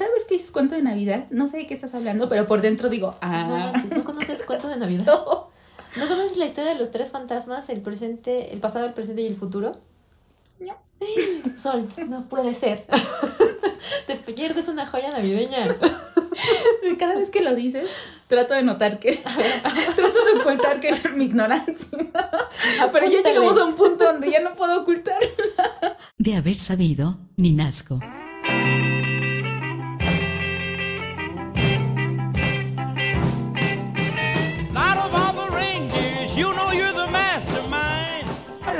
cada vez que dices cuento de Navidad, no sé de qué estás hablando, pero por dentro digo, No ah. manches, ¿no conoces cuento de Navidad? No. ¿No conoces la historia de los tres fantasmas, el presente, el pasado, el presente y el futuro? No. Sol, no puede ser. Te pierdes una joya navideña. Cada vez que lo dices, trato de notar que. trato de ocultar que mi ignorancia. Pero ya llegamos a un punto donde ya no puedo ocultar. De haber sabido, ni nazco.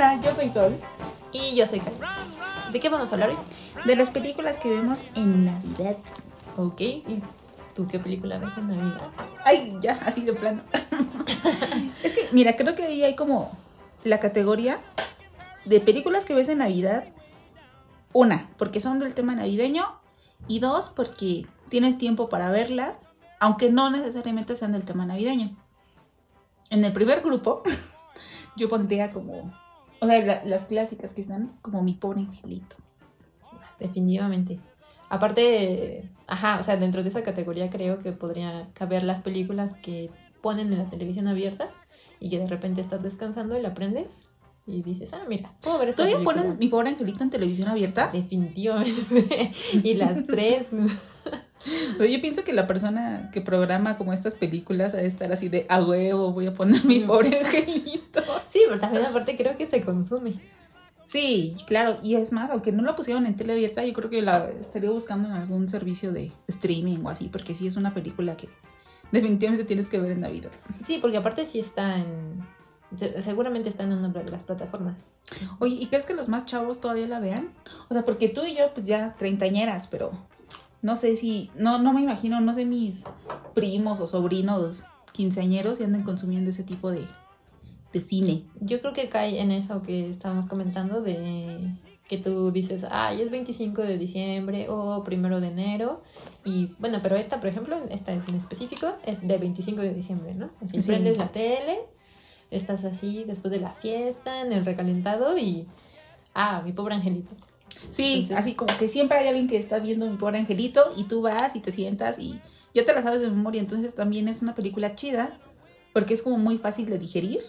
Hola, yo soy Sol. Y yo soy Karen. ¿De qué vamos a hablar hoy? De las películas que vemos en Navidad. Ok, ¿y tú qué película ves en Navidad? Ay, ya, así de plano. es que, mira, creo que ahí hay como la categoría de películas que ves en Navidad. Una, porque son del tema navideño. Y dos, porque tienes tiempo para verlas, aunque no necesariamente sean del tema navideño. En el primer grupo, yo pondría como. O sea, la- las clásicas que están como mi pobre angelito. Definitivamente. Aparte, ajá, o sea, dentro de esa categoría creo que podría caber las películas que ponen en la televisión abierta y que de repente estás descansando y la prendes y dices, ah, mira, puedo ver esta ¿Todavía ponen mi pobre angelito en televisión abierta? Definitivamente. y las tres. Yo pienso que la persona que programa como estas películas ha de estar así de a huevo, voy a poner mi pobre angelito. Sí, pero también aparte creo que se consume. Sí, claro, y es más, aunque no la pusieron en tele abierta, yo creo que la estaría buscando en algún servicio de streaming o así, porque sí es una película que definitivamente tienes que ver en Navidad. Sí, porque aparte sí está en... se- Seguramente está en una de las plataformas. Oye, ¿y crees que los más chavos todavía la vean? O sea, porque tú y yo, pues ya treintañeras, pero no sé si, no, no me imagino, no sé mis primos o sobrinos quinceañeros y andan consumiendo ese tipo de, de cine. Yo creo que cae en eso que estábamos comentando de que tú dices, ay, es 25 de diciembre o primero de enero. Y bueno, pero esta, por ejemplo, esta es en específico, es de 25 de diciembre, ¿no? Así Sí. prendes la tele, estás así después de la fiesta, en el recalentado y, ah, mi pobre angelito. Sí, Entonces- así como que siempre hay alguien que está viendo mi pobre angelito y tú vas y te sientas y ya te la sabes de memoria, entonces también es una película chida porque es como muy fácil de digerir.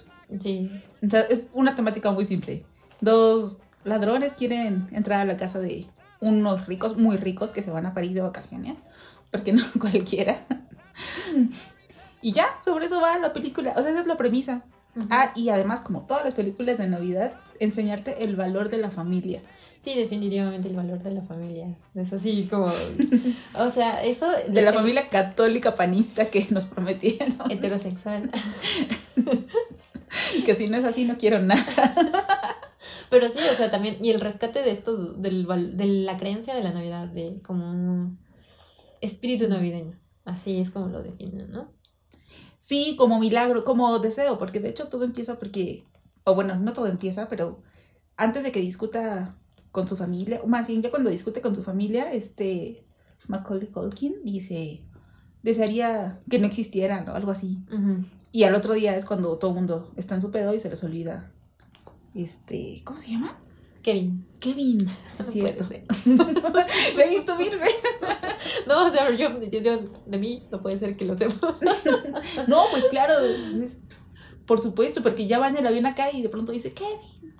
Sí, Entonces, es una temática muy simple. Dos ladrones quieren entrar a la casa de unos ricos, muy ricos, que se van a París de vacaciones, porque no cualquiera. Y ya, sobre eso va la película. O sea, esa es la premisa. Ah, y además, como todas las películas de Navidad, enseñarte el valor de la familia. sí, definitivamente el valor de la familia. Es así como, o sea, eso... De la familia católica panista que nos prometieron. heterosexual. Que si no es así, no quiero nada. Pero sí, o sea, también, y el rescate de estos, del, de la creencia de la Navidad, de como un espíritu navideño. Así es como lo definen, ¿no? Sí, como milagro, como deseo, porque de hecho todo empieza porque, o bueno, no todo empieza, pero antes de que discuta con su familia, o más bien ya cuando discute con su familia, este Macaulay Culkin dice, desearía que no existieran o algo así. Y al otro día es cuando todo el mundo está en su pedo y se les olvida. Este, ¿cómo se llama? Kevin. Kevin. Sí, No cierto. puede ser. He visto mil veces. No, o sea, yo, yo- yo- de mí no puede ser que lo sepa. No, pues claro, es- por supuesto, porque ya va en el avión acá y de pronto dice Kevin.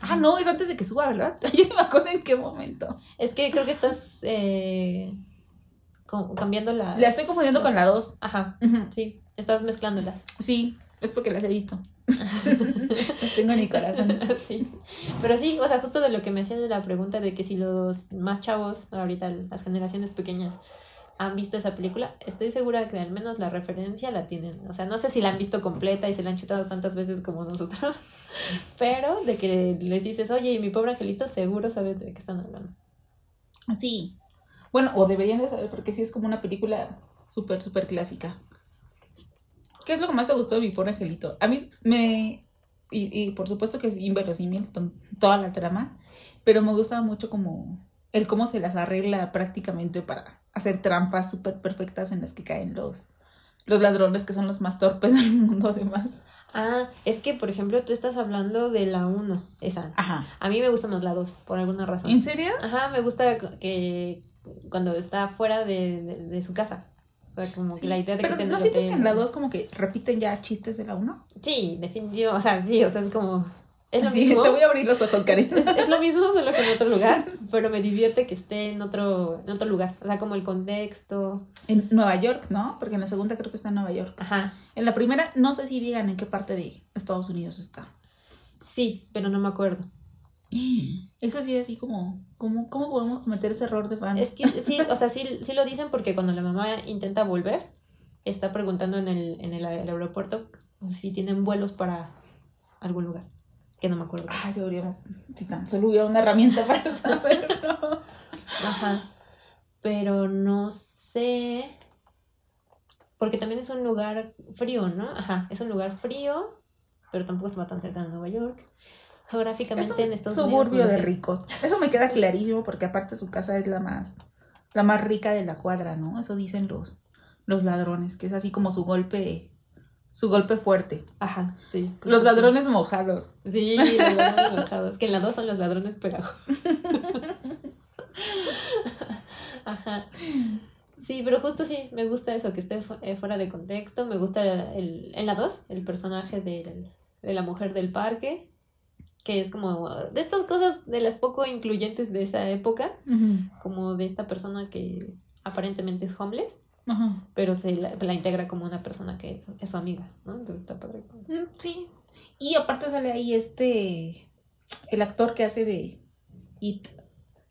Ah, no, es antes de que suba, ¿verdad? Yo no me acuerdo en qué momento. Es que creo que estás eh, cambiando la... La estoy confundiendo con la 2. Ajá, sí, estás mezclándolas. Sí, es porque las he visto. tengo en mi corazón. sí. Pero sí, o sea, justo de lo que me hacían de la pregunta de que si los más chavos, ahorita las generaciones pequeñas, han visto esa película, estoy segura de que al menos la referencia la tienen. O sea, no sé si la han visto completa y se la han chutado tantas veces como nosotros, pero de que les dices, oye, y mi pobre angelito, seguro sabes de qué están hablando. Sí. Bueno, o deberían de saber porque sí es como una película súper, súper clásica. ¿Qué es lo que más te gustó de mi pobre angelito? A mí me... Y, y por supuesto que es inverosímil toda la trama, pero me gusta mucho como el cómo se las arregla prácticamente para hacer trampas súper perfectas en las que caen los, los ladrones que son los más torpes del mundo además. Ah, es que, por ejemplo, tú estás hablando de la 1, esa. Ajá. A mí me gusta más la 2, por alguna razón. ¿En serio? Ajá, me gusta que cuando está fuera de, de, de su casa. O sea, como Sí, que la idea de que Pero esté en ¿no sientes que en la 2 como que repiten ya chistes de la 1? Sí, definitivo. O sea, sí, o sea, es como. Es lo Sí, mismo. te voy a abrir los ojos, Karen. Es, es lo mismo, solo que en otro lugar, pero me divierte que esté en otro, en otro lugar. O sea, como el contexto. En Nueva York, ¿no? Porque en la segunda creo que está en Nueva York. Ajá. En la primera, no sé si digan en qué parte de Estados Unidos está. Sí, pero no me acuerdo. Eso sí, así como, ¿cómo, cómo podemos cometer ese error de fan? Es que sí, o sea, sí, sí lo dicen porque cuando la mamá intenta volver, está preguntando en el, en el, el aeropuerto si tienen vuelos para algún lugar. Que no me acuerdo. Ay, deberíamos, si tan solo hubiera una herramienta para saberlo. Ajá. Pero no sé. Porque también es un lugar frío, ¿no? Ajá. Es un lugar frío, pero tampoco está tan cerca de Nueva York. Es Geográficamente en Unidos. suburbio no de ricos. Eso me queda clarísimo porque aparte su casa es la más, la más rica de la cuadra, ¿no? Eso dicen los, los ladrones, que es así como su golpe, su golpe fuerte. Ajá, sí. Los ladrones mojados. Sí, los ladrones enojados. Que en la 2 son los ladrones pegajos. Ajá. Sí, pero justo sí, me gusta eso, que esté eh, fuera de contexto. Me gusta el, en la 2 el personaje del- de la mujer del parque, que es como de estas cosas de las poco incluyentes de esa época, como de esta persona que aparentemente es homeless, pero se la, la integra como una persona que es, es su amiga, ¿no? Entonces está padre. Mm, Sí. Y aparte sale ahí este, el actor que hace de It,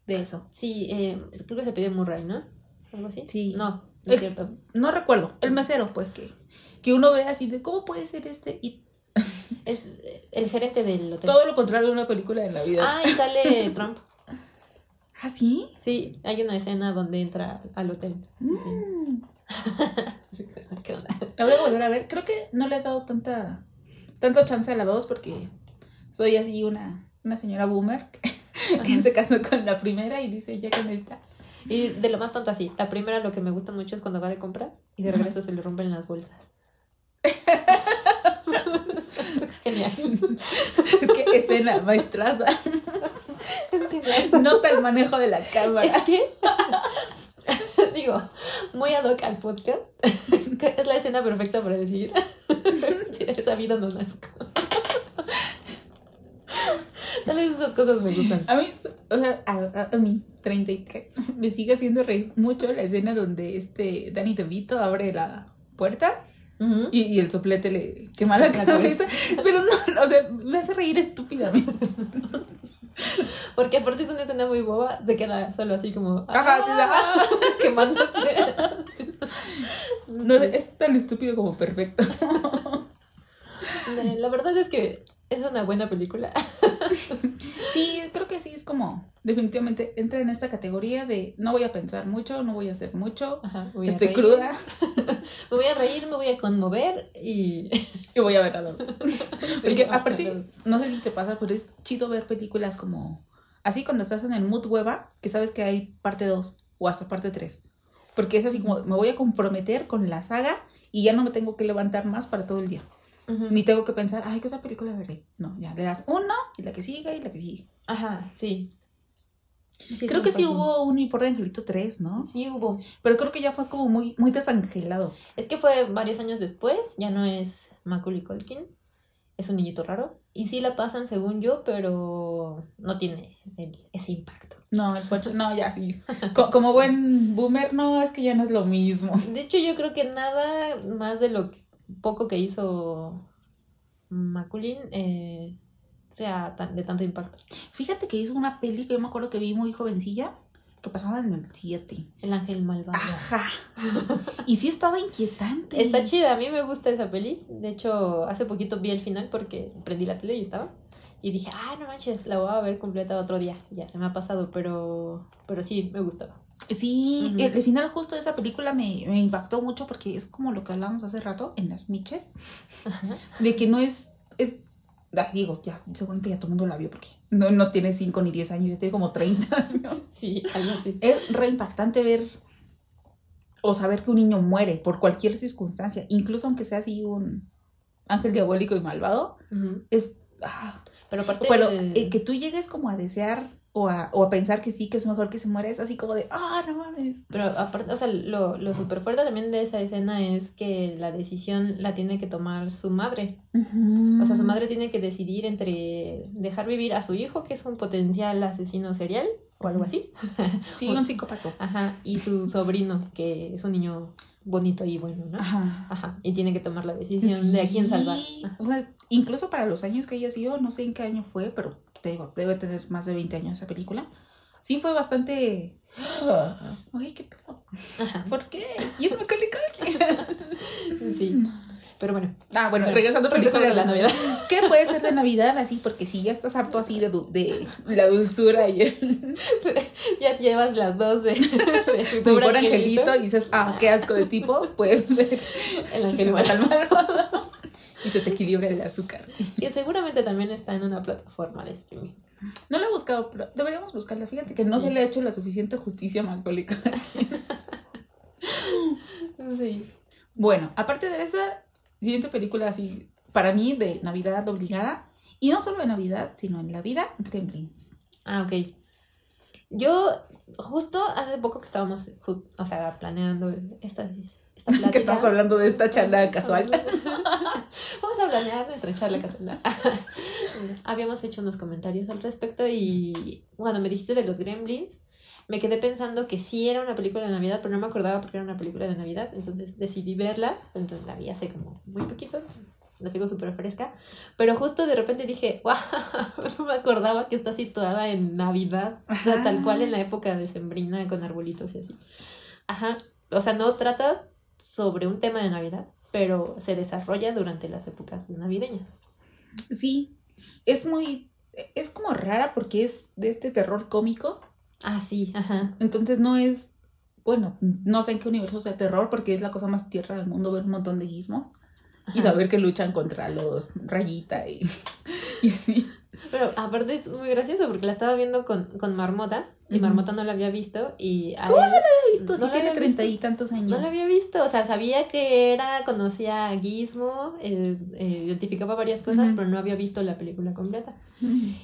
de eso. Sí, eh, creo que se pidió Murray, ¿no? ¿Algo así? Sí. No, no Eh, es cierto. No recuerdo, el mesero, pues que, que uno ve así de cómo puede ser este It. Es el gerente del hotel. Todo lo contrario de una película de Navidad. Ah, y sale Trump. ¿Ah, sí? Sí, hay una escena donde entra al hotel. Mm. Sí. ¿Qué onda? La voy a volver a ver. Creo que no le he dado tanta tanto chance a la 2 porque soy así una, una señora boomer que, que se casó con la primera y dice ya con esta. Y de lo más tonto así, la primera lo que me gusta mucho es cuando va de compras y de regreso se le rompen las bolsas. Genial. Qué escena maestraza. Nota el manejo de la cámara. Es que, digo, muy ad hoc al podcast, es la escena perfecta para decir, si he sabido no nazco. Tal vez esas cosas me gustan. A mí, o sea, a, a- mis 33 me sigue haciendo reír mucho la escena donde este Danny DeVito abre la puerta Y, y el soplete le quema la La cabeza. Pero no, o sea, me hace reír estúpidamente. Porque aparte es una escena muy boba, se queda solo así como Ajá, sí, ¡ah! quemándose. No, es tan estúpido como perfecto. La verdad es que es una buena película. Sí, creo que sí, es como, definitivamente entra en esta categoría de no voy a pensar mucho, no voy a hacer mucho, Ajá, voy a estoy cruda Me voy a reír, me voy a conmover y... y voy a ver a dos. Porque va, aparte, no sé si te pasa, pero es chido ver películas como, así cuando estás en el mood hueva, que sabes que hay parte 2 o hasta parte 3. Porque es así como, me voy a comprometer con la saga y ya no me tengo que levantar más para todo el día. Ni tengo que pensar, ay, ¿qué otra película veré? No, ya le das uno y la que sigue y la que sigue. Ajá, sí. Sí, creo que sí hubo un Mi Pobre Angelito 3, ¿no? Sí hubo. Pero creo que ya fue como muy, muy desangelado. Es que fue varios años después, ya no es Macaulay Culkin, es un niñito raro. Y sí la pasan según yo, pero no tiene el- ese impacto. No, el Poncho, no, ya sí. Co- como buen boomer, no, es que ya no es lo mismo. De hecho, yo creo que nada más de lo que- poco que hizo Macaulay eh, sea tan- de tanto impacto. Fíjate que hizo una peli que yo me acuerdo que vi muy jovencilla, que pasaba en el 7. El ángel malvado. Ajá. Y sí estaba inquietante. Está chida, a mí me gusta esa peli. De hecho, hace poquito vi el final porque prendí la tele y estaba. Y dije, ah, no manches, la voy a ver completa otro día. Ya se me ha pasado, pero, pero sí, me gustaba. Sí, el, el final justo de esa película me, me impactó mucho porque es como lo que hablábamos hace rato en las miches, de que no es, es ah, digo, ya, seguramente ya todo el mundo la vio porque no, no tiene 5 ni 10 años, ya tiene como 30 años. Sí, algo así. Es re impactante ver o saber que un niño muere por cualquier circunstancia, incluso aunque sea así un ángel diabólico y malvado, es... ah, Pero aparte. pero eh, que tú llegues como a desear o a, o a pensar que sí, que es mejor que se muera, es así como de, ah, no mames. Pero aparte, o sea, lo, lo súper fuerte también de esa escena es que la decisión la tiene que tomar su madre. O sea, su madre tiene que decidir entre dejar vivir a su hijo, que es un potencial asesino serial, o algo así. Sí, un psicópata. Ajá. Y su sobrino, que es un niño bonito y bueno, ¿no? Ajá. Ajá. Y tiene que tomar la decisión de a quién salvar. Ajá. o sea, incluso para los años que haya sido, no sé en qué año fue, pero te digo, debe tener más de 20 años esa película. Sí fue bastante... Ay, qué pedo. ¿Por qué? Y es Macaulay Culkin. Sí. Pero bueno. Ah, bueno, regresando a películas a la Navidad. ¿Qué puede ser de Navidad así? Porque si ya estás harto así de, du- de la dulzura y el, ya llevas las dos de, de de Pobre pobre angelito y dices, ah, qué asco de tipo, pues El ángel mal. Y se te equilibra el azúcar. Y seguramente también está en una plataforma de streaming. No la he buscado, pero deberíamos buscarla. Fíjate que no se le ha hecho la suficiente justicia a Macaulay Culkin. Sí. Bueno, aparte de esa, siguiente película así, para mí, de Navidad obligada, y no solo de Navidad, sino en la vida, Gremlins. Ah, ok. Yo, justo hace poco que estábamos, o sea, planeando esta, esta plática. Que estamos hablando de esta charla casual. Vamos a planear nuestra charla casual. Habíamos hecho unos comentarios al respecto y cuando me dijiste de los Gremlins, me quedé pensando que sí era una película de Navidad, pero no me acordaba porque era una película de Navidad. Entonces decidí verla. Entonces la vi hace como muy poquito. La tengo súper fresca. Pero justo de repente dije, wow, no me acordaba que está situada en Navidad. O sea, Ajá. tal cual en la época decembrina con arbolitos y así. Ajá. O sea, no trata sobre un tema de Navidad, pero se desarrolla durante las épocas navideñas. Sí, es muy, es como rara porque es de este terror cómico. Ah, sí, ajá. Entonces no es, bueno, no sé en qué universo sea terror porque es la cosa más tierra del mundo ver un montón de gizmos y saber que luchan contra los rayita y, y así. Pero aparte es muy gracioso porque la estaba viendo con, con Marmota y. Marmota no la había visto y a ¿Cómo él- He visto, no si la tiene había treinta y tantos años. No la había visto, o sea, sabía que era, conocía a Gizmo, eh, eh, identificaba varias cosas, pero no había visto la película completa.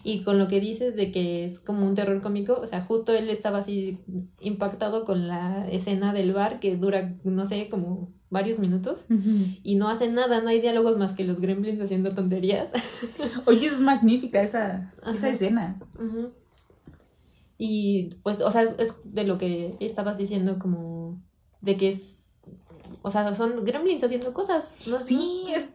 Y con lo que dices de que es como un terror cómico, o sea, justo él estaba así impactado con la escena del bar que dura, no sé, como varios minutos. Y no hace nada, no hay diálogos más que los gremlins haciendo tonterías. Oye, es magnífica esa, esa escena. Y pues, o sea, es, es de lo que estabas diciendo como de que es, o sea, son gremlins haciendo cosas. ¿no? Sí, es,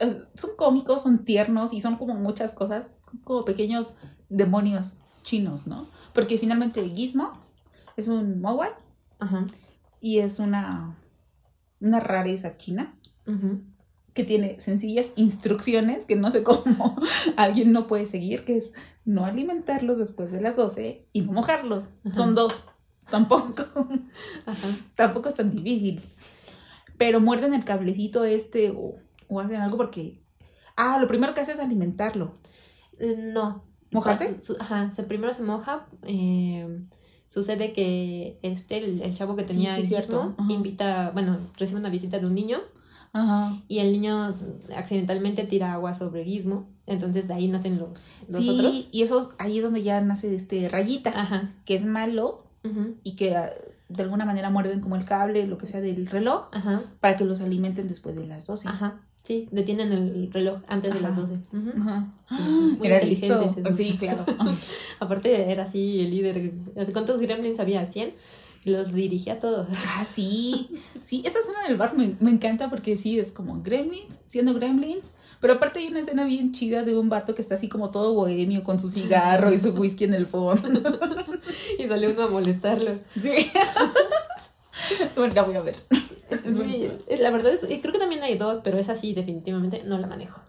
es- son cómicos, son tiernos y son como muchas cosas, como pequeños demonios chinos, ¿no? Porque finalmente Gizmo es un mogwai Ajá. y es una, una rareza china que tiene sencillas instrucciones que no sé cómo alguien no puede seguir, que es no alimentarlos después de las 12 y no mojarlos. Son dos. Tampoco, Ajá. tampoco es tan difícil. Pero muerden el cablecito este o, o hacen algo porque... Ah, lo primero que hace es alimentarlo. Eh, No. ¿Mojarse? Su- ajá, primero se moja. eh, sucede que este, el, el chavo que tenía sí, el Ajá. invita, bueno, recibe una visita de un niño Ajá. y el niño accidentalmente tira agua sobre Gizmo. Entonces de ahí nacen los, los sí, otros. y eso ahí es donde ya nace este rayita, Ajá. que es malo y que ah, de alguna manera muerden como el cable, lo que sea del reloj, Ajá. para que los alimenten después de las 12. Ajá, sí, detienen el reloj antes de las Ajá. 12. Ujú. Ajá. Muy Era inteligente listo. Sí, claro. Aparte era así el líder. ¿Cuántos gremlins había? ¿100? Los dirigía a todos. Ah, sí. Sí, esa escena del bar me, me encanta porque sí, es como gremlins, siendo gremlins. Pero aparte hay una escena bien chida de un vato que está así como todo bohemio con su cigarro y su whisky en el fondo. Y salió uno a molestarlo. Sí. Bueno, la voy a ver. Sí, la verdad es, creo que también hay dos, pero esa sí, definitivamente no la manejo.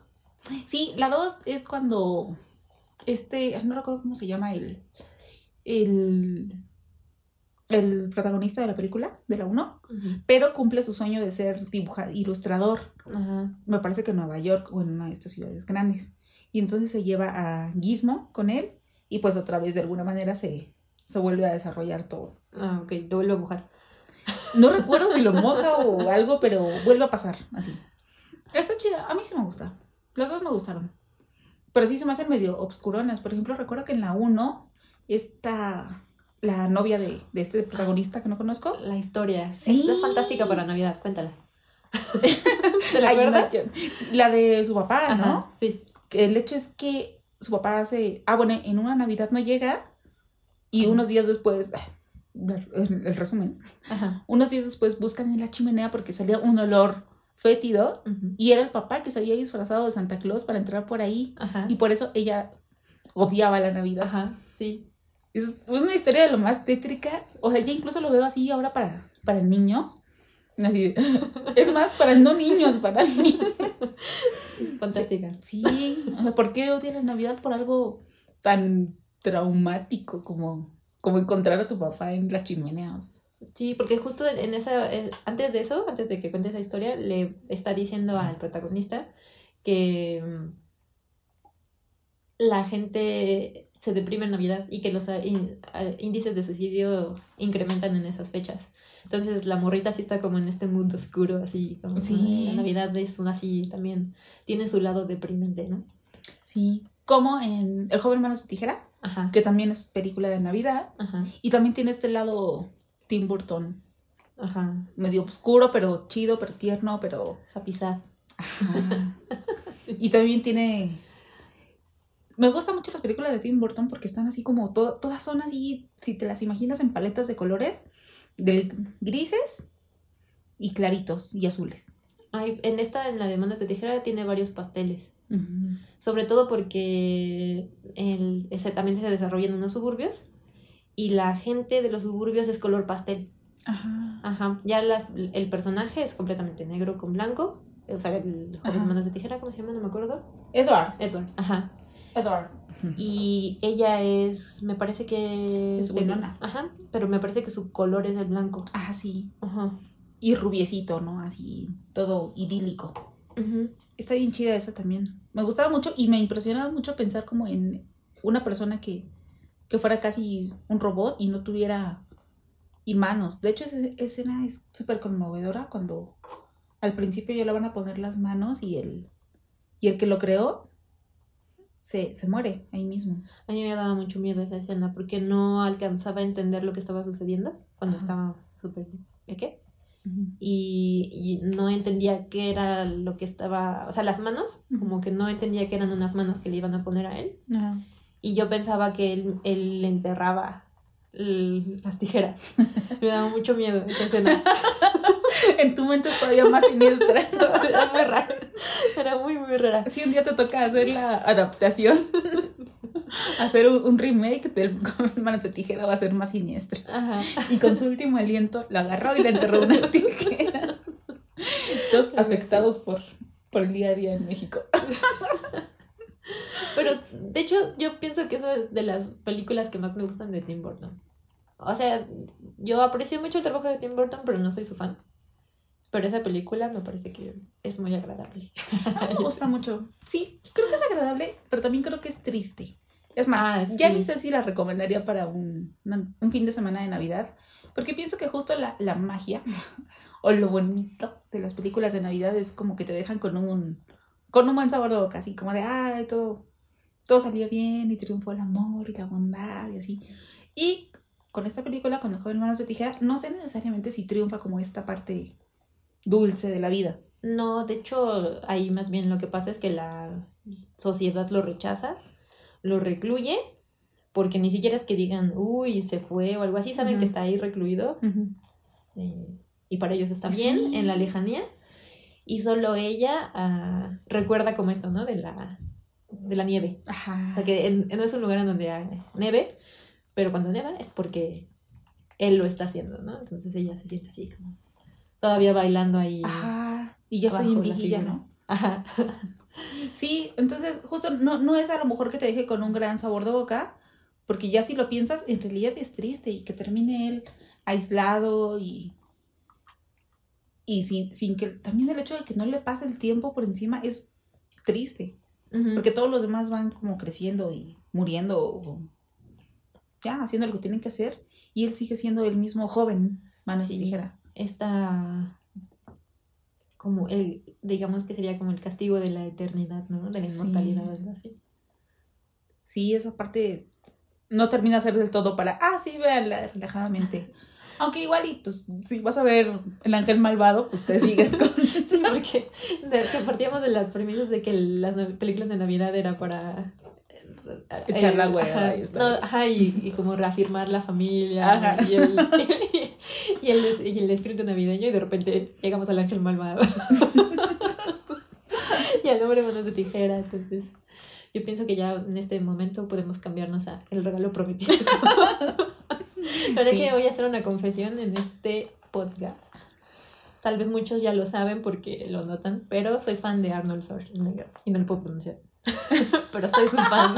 Sí, la dos es cuando este, no recuerdo cómo se llama el, el, el protagonista de la película, de la 1, pero cumple su sueño de ser dibuja, ilustrador. Ajá. Me parece que en Nueva York o en una de estas ciudades grandes. Y entonces se lleva a Gizmo con él y pues otra vez de alguna manera se, se vuelve a desarrollar todo. Ah, ok, lo vuelvo a mojar. No recuerdo si lo moja o algo, pero vuelve a pasar así. Está chida, a mí sí me gusta. Las dos me gustaron. Pero sí se me hacen medio obscuronas. Por ejemplo, recuerdo que en la 1 esta, la novia de, de este protagonista que no conozco. La historia. Sí. Es fantástica para Navidad, cuéntala. ¿Te la acuerdas? la de su papá, ¿no? Sí. El hecho es que su papá hace, ah, bueno, en una Navidad no llega y unos días después, el, el resumen, Ajá. unos días después buscan en la chimenea porque salía un olor fétido y era el papá que se había disfrazado de Santa Claus para entrar por ahí Ajá. y por eso ella odiaba la Navidad. Ajá, sí. Es, una historia de lo más tétrica, o sea, ya incluso lo veo así ahora para, para niños. Así, es más, para no niños, para mí. Fantástica. Sí, o sea, ¿por qué odia la Navidad por algo tan traumático como, como encontrar a tu papá en la chimenea? O sea, Sí, porque justo en esa, eh, antes de eso, antes de que cuente esa historia, le está diciendo al protagonista que mm, la gente se deprime en Navidad y que los in- ah, índices de suicidio incrementan en esas fechas. Entonces la morrita sí está como en este mundo oscuro, así como Sí. "Ah, la Navidad es una así también, tiene su lado deprimente, ¿no? Sí, como en El joven manos de tijera, Ajá. que también es película de Navidad, Ajá. y también tiene este lado Tim Burton, Ajá. medio oscuro, pero chido, pero tierno, pero. Ajá. Y también tiene. Me gustan mucho las películas de Tim Burton porque están así como to- todas son así, si te las imaginas en paletas de colores, de grises y claritos y azules. Ay, en esta, en la de Manos de Tijera, tiene varios pasteles. Sobre todo porque el, también se desarrolla en unos suburbios y la gente de los suburbios es color pastel. Ajá. Ajá. Ya las, el personaje es completamente negro con blanco. O sea, el joven manos de tijera, ¿cómo se llama? No me acuerdo. Edward. Edward. Ajá. Edward. Y ella es, me parece que... Es Winona. Ajá. Pero me parece que su color es el blanco. Ah, sí. Ajá. Y rubiecito, ¿no? Así, todo idílico. Ujú. Está bien chida esa también. Me gustaba mucho y me impresionaba mucho pensar como en una persona que, que fuera casi un robot y no tuviera y manos. De hecho, esa escena es súper conmovedora cuando al principio ya le van a poner las manos y el, y el que lo creó se, se muere ahí mismo. A mí me daba mucho miedo esa escena porque no alcanzaba a entender lo que estaba sucediendo cuando Ajá. estaba súper ¿qué? Y, y no entendía qué era lo que estaba, o sea, las manos, como que no entendía que eran unas manos que le iban a poner a él. Y yo pensaba que él, él le enterraba las tijeras. Me daba mucho miedo esa escena. En tu mente es todavía más siniestra. Era muy rara. Era muy, muy rara. Si un día te toca hacer la adaptación, hacer un, un remake del Manos de Tijera va a ser más siniestra. Ajá. Y con su último aliento lo agarró y le enterró unas tijeras. Todos afectados por, por el día a día en México. Pero de hecho, yo pienso que es de las películas que más me gustan de Tim Burton. O sea, yo aprecio mucho el trabajo de Tim Burton, pero no soy su fan. Pero esa película me parece que es muy agradable. Me gusta mucho. Sí, creo que es agradable, pero también creo que es triste. Es más, Ah, sí. ya ni sé si la recomendaría para un, un fin de semana de Navidad, porque pienso que justo la, la magia o lo bonito de las películas de Navidad es como que te dejan con un, con un buen sabor de boca, así como de, ay, todo, todo salió bien y triunfó el amor y la bondad y así. Y con esta película, con el joven manos de tijera, no sé necesariamente si triunfa como esta parte dulce de la vida. No, de hecho, ahí más bien lo que pasa es que la sociedad lo rechaza, lo recluye, porque ni siquiera es que digan, uy, se fue o algo así, saben que está ahí recluido eh, y para ellos está bien Sí. en la lejanía. Y solo ella ah, recuerda como esto, ¿no? De la, de la nieve. Ajá. O sea, que en- no es un lugar en donde hay nieve, pero cuando neva es porque él lo está haciendo, ¿no? Entonces ella se siente así como todavía bailando ahí. Ajá. Y ya estoy abajo en la viejilla, figura. ¿no? Ajá. Sí, entonces justo no, no es a lo mejor que te deje con un gran sabor de boca, porque ya si lo piensas, en realidad es triste y que termine él aislado y, y sin, sin que también el hecho de que no le pase el tiempo por encima es triste, porque todos los demás van como creciendo y muriendo o ya haciendo lo que tienen que hacer y él sigue siendo el mismo joven, manos Sí. tijera. Esta como el, digamos que sería como el castigo de la eternidad, ¿no? De la Sí. inmortalidad, algo así. Sí, esa parte no termina de ser del todo para, ah, sí, véanla relajadamente. Aunque igual, y pues, si vas a ver El Ángel Malvado, pues te sigues con... Sí, porque de- que partíamos de las premisas de que las películas de Navidad era para Echar la hueva ajá, y no, ajá, y, y como reafirmar la familia Ajá. y el, y, el, y el espíritu navideño y de repente llegamos al ángel malvado y al hombre manos de tijera entonces yo pienso que ya en este momento podemos cambiarnos a el regalo prometido la verdad Sí. que voy a hacer una confesión en este podcast Tal vez muchos ya lo saben porque lo notan, pero soy fan de Arnold Schwarzenegger y no lo puedo pronunciar. pero soy su fan.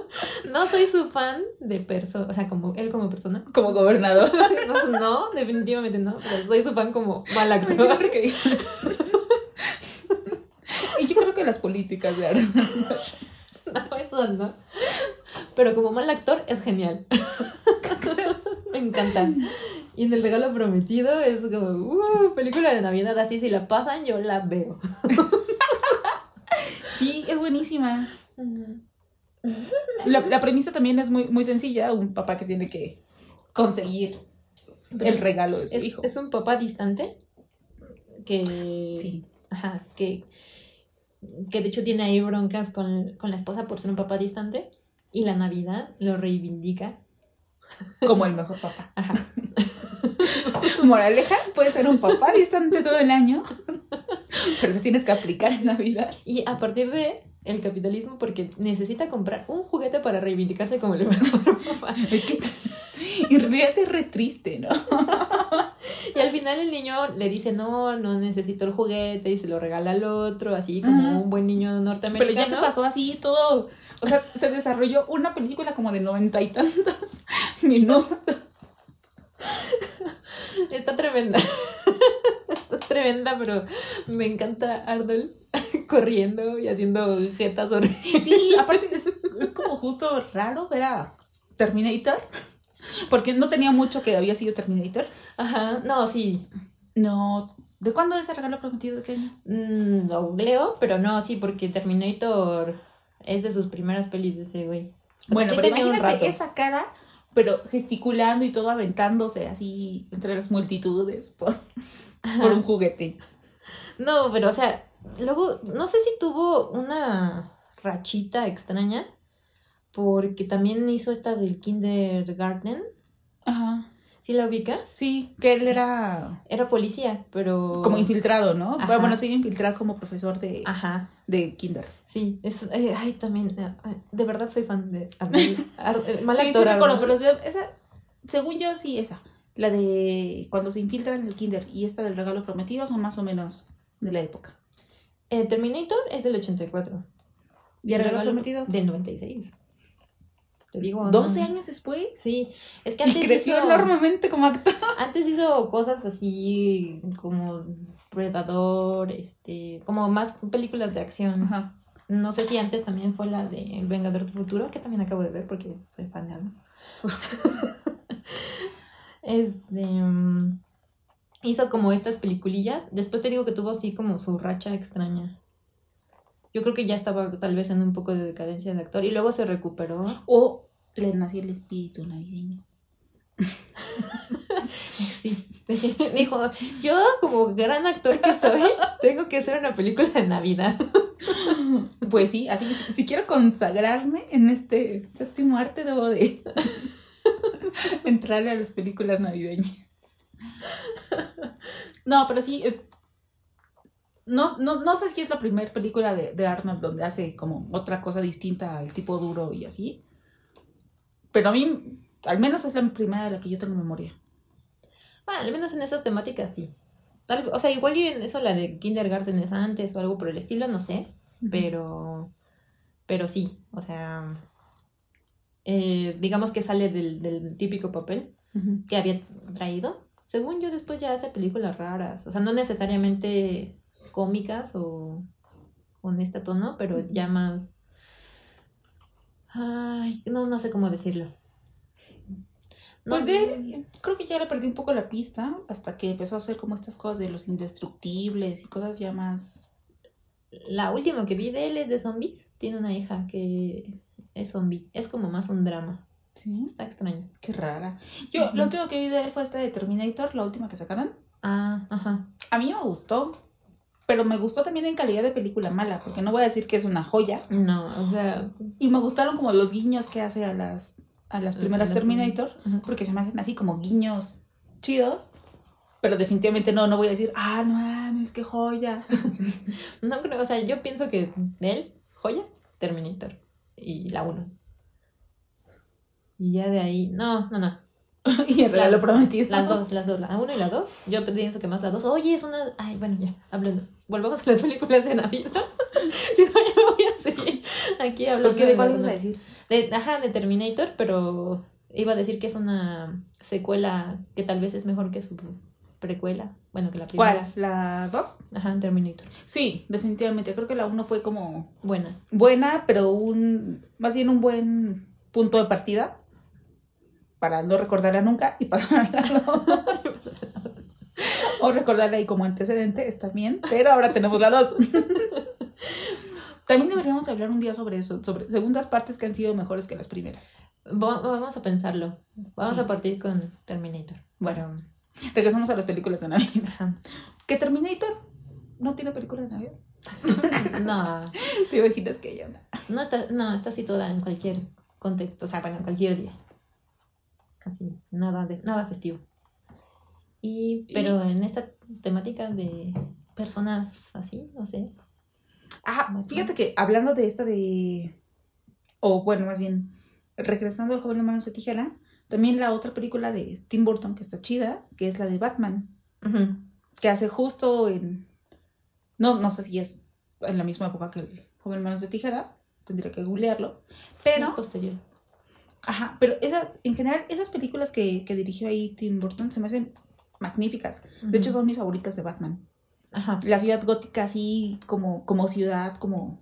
no soy su fan de persona, o sea, como él como persona. como gobernador. No, no, definitivamente no, pero soy su fan como mal actor. y yo creo que las políticas de Arnold. No, eso no. Pero como mal actor es genial. Me encanta. Y en el regalo prometido es como, uh, película de Navidad, así si la pasan yo la veo. Buenísima. La, la premisa también es muy, muy sencilla. Un papá que tiene que conseguir el regalo de su Es, hijo. es un papá distante que... Sí. Ajá, que, que de hecho tiene ahí broncas con, con la esposa por ser un papá distante. Y la Navidad lo reivindica. Como el mejor papá. Ajá. Moraleja, puede ser un papá distante todo el año, pero lo tienes que aplicar en Navidad. Y a partir de el capitalismo, porque necesita comprar un juguete para reivindicarse como el mejor papá. En realidad es re triste, ¿no? Y al final el niño le dice, no, no necesito el juguete y se lo regala al otro, así como Ajá. un buen niño Pero norteamericano. ya te pasó así todo. O sea, se desarrolló una película como de noventa y tantos minutos. Está tremenda. Tremenda, pero me encanta Arnold corriendo y haciendo jetas horribles. Sí, aparte es, es como justo raro ver a Terminator. Porque no tenía mucho que había sido Terminator. Ajá, no, sí. No. ¿De cuándo es el regalo prometido? ¿De qué año? Mm, googleo, pero no, sí, porque Terminator es de sus primeras pelis de ese güey. O sea, bueno, sí pero imagínate rato. esa cara, pero gesticulando y todo aventándose así entre las multitudes por, por un juguete. No, pero o sea, luego, no sé si tuvo una rachita extraña, porque también hizo esta del kindergarten. Ajá. ¿Sí la ubicas? Sí, que él era Era policía, pero... como infiltrado, ¿no? Ajá. Bueno, se iba a infiltrar como profesor de, Ajá, de kinder. sí. Es, eh, ay, también, eh, ay, de verdad soy fan de Arnold. Ar- eh, mal sí, sí recuerdo, pero esa, según yo, sí, esa. La de cuando se infiltran en el kinder y esta del regalo prometido son más o menos de la época. Eh, Terminator es del 84. ¿Y el regalo prometido? Del 96. Te digo. 12 no. años después. Sí, es que Y antes creció hizo, enormemente como actor. antes hizo cosas así como Predador, este, como más películas de acción. Ajá. No sé si antes también fue la de El Vengador del Futuro, que también acabo de ver porque soy fan de algo. este. mm, hizo como estas peliculillas. Después te digo que tuvo así como su racha extraña. Yo creo que ya estaba tal vez en un poco de decadencia de actor y luego se recuperó. O le nació el espíritu navideño. Sí. Dijo, yo como gran actor que soy, tengo que hacer una película de Navidad. Pues sí, así que si quiero consagrarme en este séptimo arte, debo de entrarle a las películas navideñas. No, pero sí, es... No, no, no sé si es la primera película de, de Arnold donde hace como otra cosa distinta al tipo duro y así. Pero a mí, al menos es la primera de la que yo tengo memoria. Bueno, al menos en esas temáticas sí. O sea, igual y en eso la de kindergarten es antes o algo por el estilo, no sé. Pero. Pero sí. O sea. Eh, digamos que sale del, del típico papel que había traído. Según yo, después ya hace películas raras. O sea, no necesariamente cómicas o con este tono, pero ya más. Ay, no, no sé cómo decirlo. No- Pues de él, creo que ya le perdí un poco la pista hasta que empezó a hacer como estas cosas de los indestructibles y cosas ya más... La última que vi de él es de zombies. Tiene una hija que es zombie. Es como más un drama. Sí. Está extraño. Qué rara. Yo, lo último que vi de él fue esta de Terminator, la última que sacaron. Ah, ajá. A mí me gustó, pero me gustó también en calidad de película mala, porque no voy a decir que es una joya. No, o sea, Y me gustaron como los guiños que hace a las, a las primeras Las Terminator, primeras, porque se me hacen así como guiños chidos. Pero definitivamente no, no voy a decir, ah, no mames, qué joya. no creo, o sea, yo pienso que de él, joyas, Terminator. Y la 1. Y ya de ahí, no, no, no. y el regalo prometido. Las dos, las dos, la 1 y la 2. Yo pienso que más la 2. Oye, es una. Ay, bueno, ya, hablando. Volvemos a las películas de Navidad. si no, ya me voy a seguir aquí hablando. ¿Por qué? ¿De cuál ibas a de- decir? de- ajá, de Terminator, pero iba a decir que es una secuela que tal vez es mejor que su precuela. Bueno, que la primera. ¿Cuál? ¿La 2? Ajá, Terminator. Sí, definitivamente. Creo que la 1 fue como Buena. buena, pero un más bien un buen punto de partida para no recordarla nunca y pasarla a la dos. o recordarla ahí como antecedente, está bien, pero ahora tenemos la 2. También deberíamos hablar un día sobre eso, sobre segundas partes que han sido mejores que las primeras. Va- Vamos a pensarlo. Vamos Sí. a partir con Terminator. Bueno, regresamos a las películas de Navidad. Ajá. ¿Que Terminator no tiene película de Navidad? No, ¿Te imaginas que una? no está, no, está situada en cualquier contexto, o sea, bueno, en cualquier día. Casi nada de, nada festivo. Y, pero en esta temática de personas así, no sé. Ah, fíjate que hablando de esta de. O bueno, más bien, regresando al joven de manos de tijera, también la otra película de Tim Burton que está chida, que es la de Batman, que hace justo en. No, no sé si es en la misma época que el joven de manos de tijera, tendría que googlearlo. Pero. Es posterior. Ajá, pero esa, en general, esas películas que, que dirigió ahí Tim Burton se me hacen magníficas. De hecho, son mis favoritas de Batman. Ajá. La ciudad gótica así como, como ciudad, como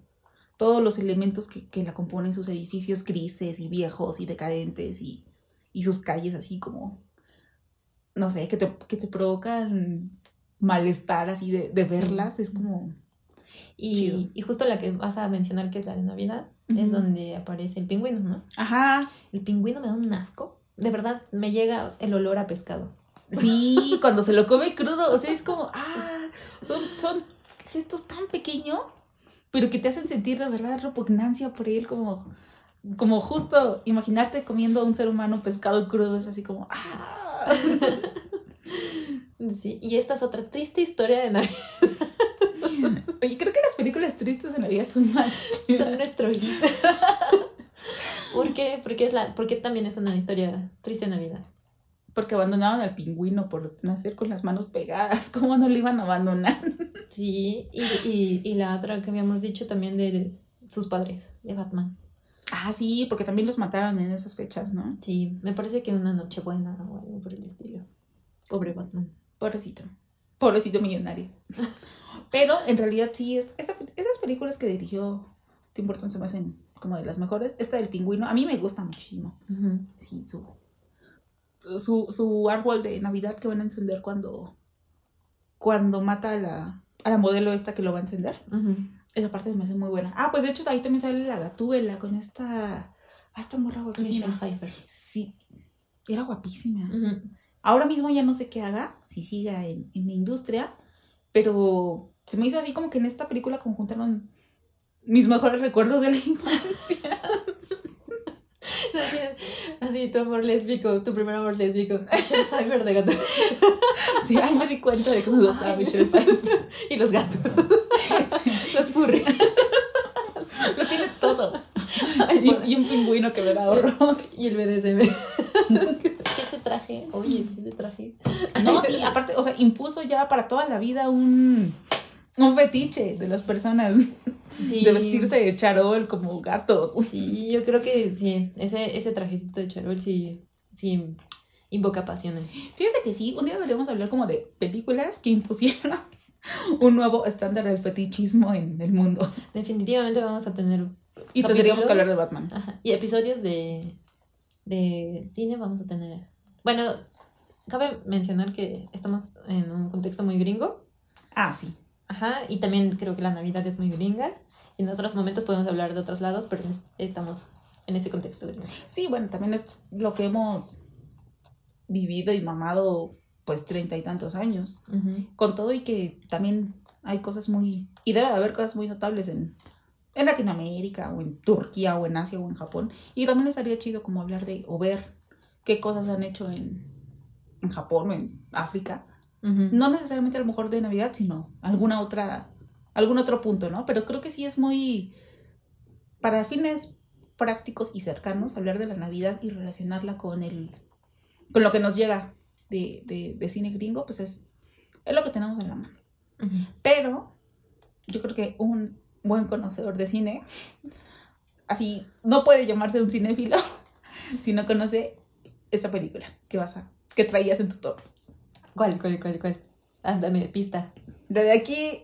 todos los elementos que, que la componen, sus edificios grises y viejos y decadentes y, y sus calles así como, no sé, que te, que te provocan malestar así de, de verlas. Es como... Y, y justo la que vas a mencionar, que es la de Navidad, es donde aparece el pingüino, ¿no? Ajá, El pingüino me da un asco. De verdad, me llega el olor a pescado. sí, cuando se lo come crudo, o sea, es como, ah, son, son gestos tan pequeños, pero que te hacen sentir de verdad repugnancia por él, como, como justo imaginarte comiendo a un ser humano pescado crudo, es así como, ah. Sí, y esta es otra triste historia de Navidad. Oye, creo que las películas tristes de Navidad son más Son nuestro hit. ¿Por qué? Porque, es la, porque también es una historia triste de Navidad. Porque abandonaron al pingüino por nacer con las manos pegadas, ¿cómo no lo iban a abandonar? Sí, y, y, y la otra que habíamos dicho también de sus padres, de Batman. Ah, sí, porque también los mataron en esas fechas, ¿no? Sí, me parece que una noche buena o algo por el estilo. Pobre Batman. Pobrecito. Pobrecito millonario. Pero en realidad sí, es, esta- esas películas que dirigió Tim Burton se me hacen como de las mejores. Esta del pingüino, a mí me gusta muchísimo. Sí, su, su, su árbol de Navidad que van a encender cuando, cuando mata a la, a la modelo esta que lo va a encender. Ujú. Esa parte me hace muy buena. Ah, pues de hecho ahí también sale la gatúbela con esta... Ah, esta morra Michelle guapísima. Pfeiffer. Sí, era guapísima. Ahora mismo ya no sé qué haga, si siga en, en la industria, pero se me hizo así como que en esta película conjuntaron mis mejores recuerdos de la infancia. Así, así, tu amor lésbico, tu primer amor lésbico. Michelle Pfeiffer de gato. Sí, ahí me di cuenta de que me gustaba Michelle Pfeiffer. Y los gatos. Los furry. Lo tiene todo. Y, y un pingüino que me da horror. Y el BDSM. Ese traje. Oye, ese traje. No, sí, aparte, o sea, impuso ya para toda la vida un, un fetiche de las personas Sí. de vestirse de charol como gatos. Sí, yo creo que sí. Ese, ese trajecito de Charol sí, sí invoca pasiones. Fíjate que sí, un día deberíamos hablar como de películas que impusieron un nuevo estándar del fetichismo en el mundo. Definitivamente vamos a tener. Y tendríamos que hablar de. Batman. Ajá, Y episodios de, de cine vamos a tener. Bueno, cabe mencionar que estamos en un contexto muy gringo. Ah, sí. Ajá, y también creo que la Navidad es muy gringa. En otros momentos podemos hablar de otros lados, pero es- estamos en ese contexto. ¿verdad? Sí, bueno, también es lo que hemos vivido y mamado pues treinta y tantos años. Con todo y que también hay cosas muy... Y debe de haber cosas muy notables en, en Latinoamérica o en Turquía o en Asia o en Japón. Y también estaría chido como hablar de o ver qué cosas han hecho en, en Japón o en África. No necesariamente a lo mejor de Navidad, sino alguna otra, algún otro punto, ¿no? Pero creo que sí es muy, para fines prácticos y cercanos, hablar de la Navidad y relacionarla con el, con lo que nos llega de, de, de cine gringo, pues es, es lo que tenemos en la mano. Pero yo creo que un buen conocedor de cine, así, no puede llamarse un cinéfilo si no conoce esta película que vas a, que traías en tu top. ¿Cuál, cuál, cuál, cuál? Ah, dame pista. La de aquí,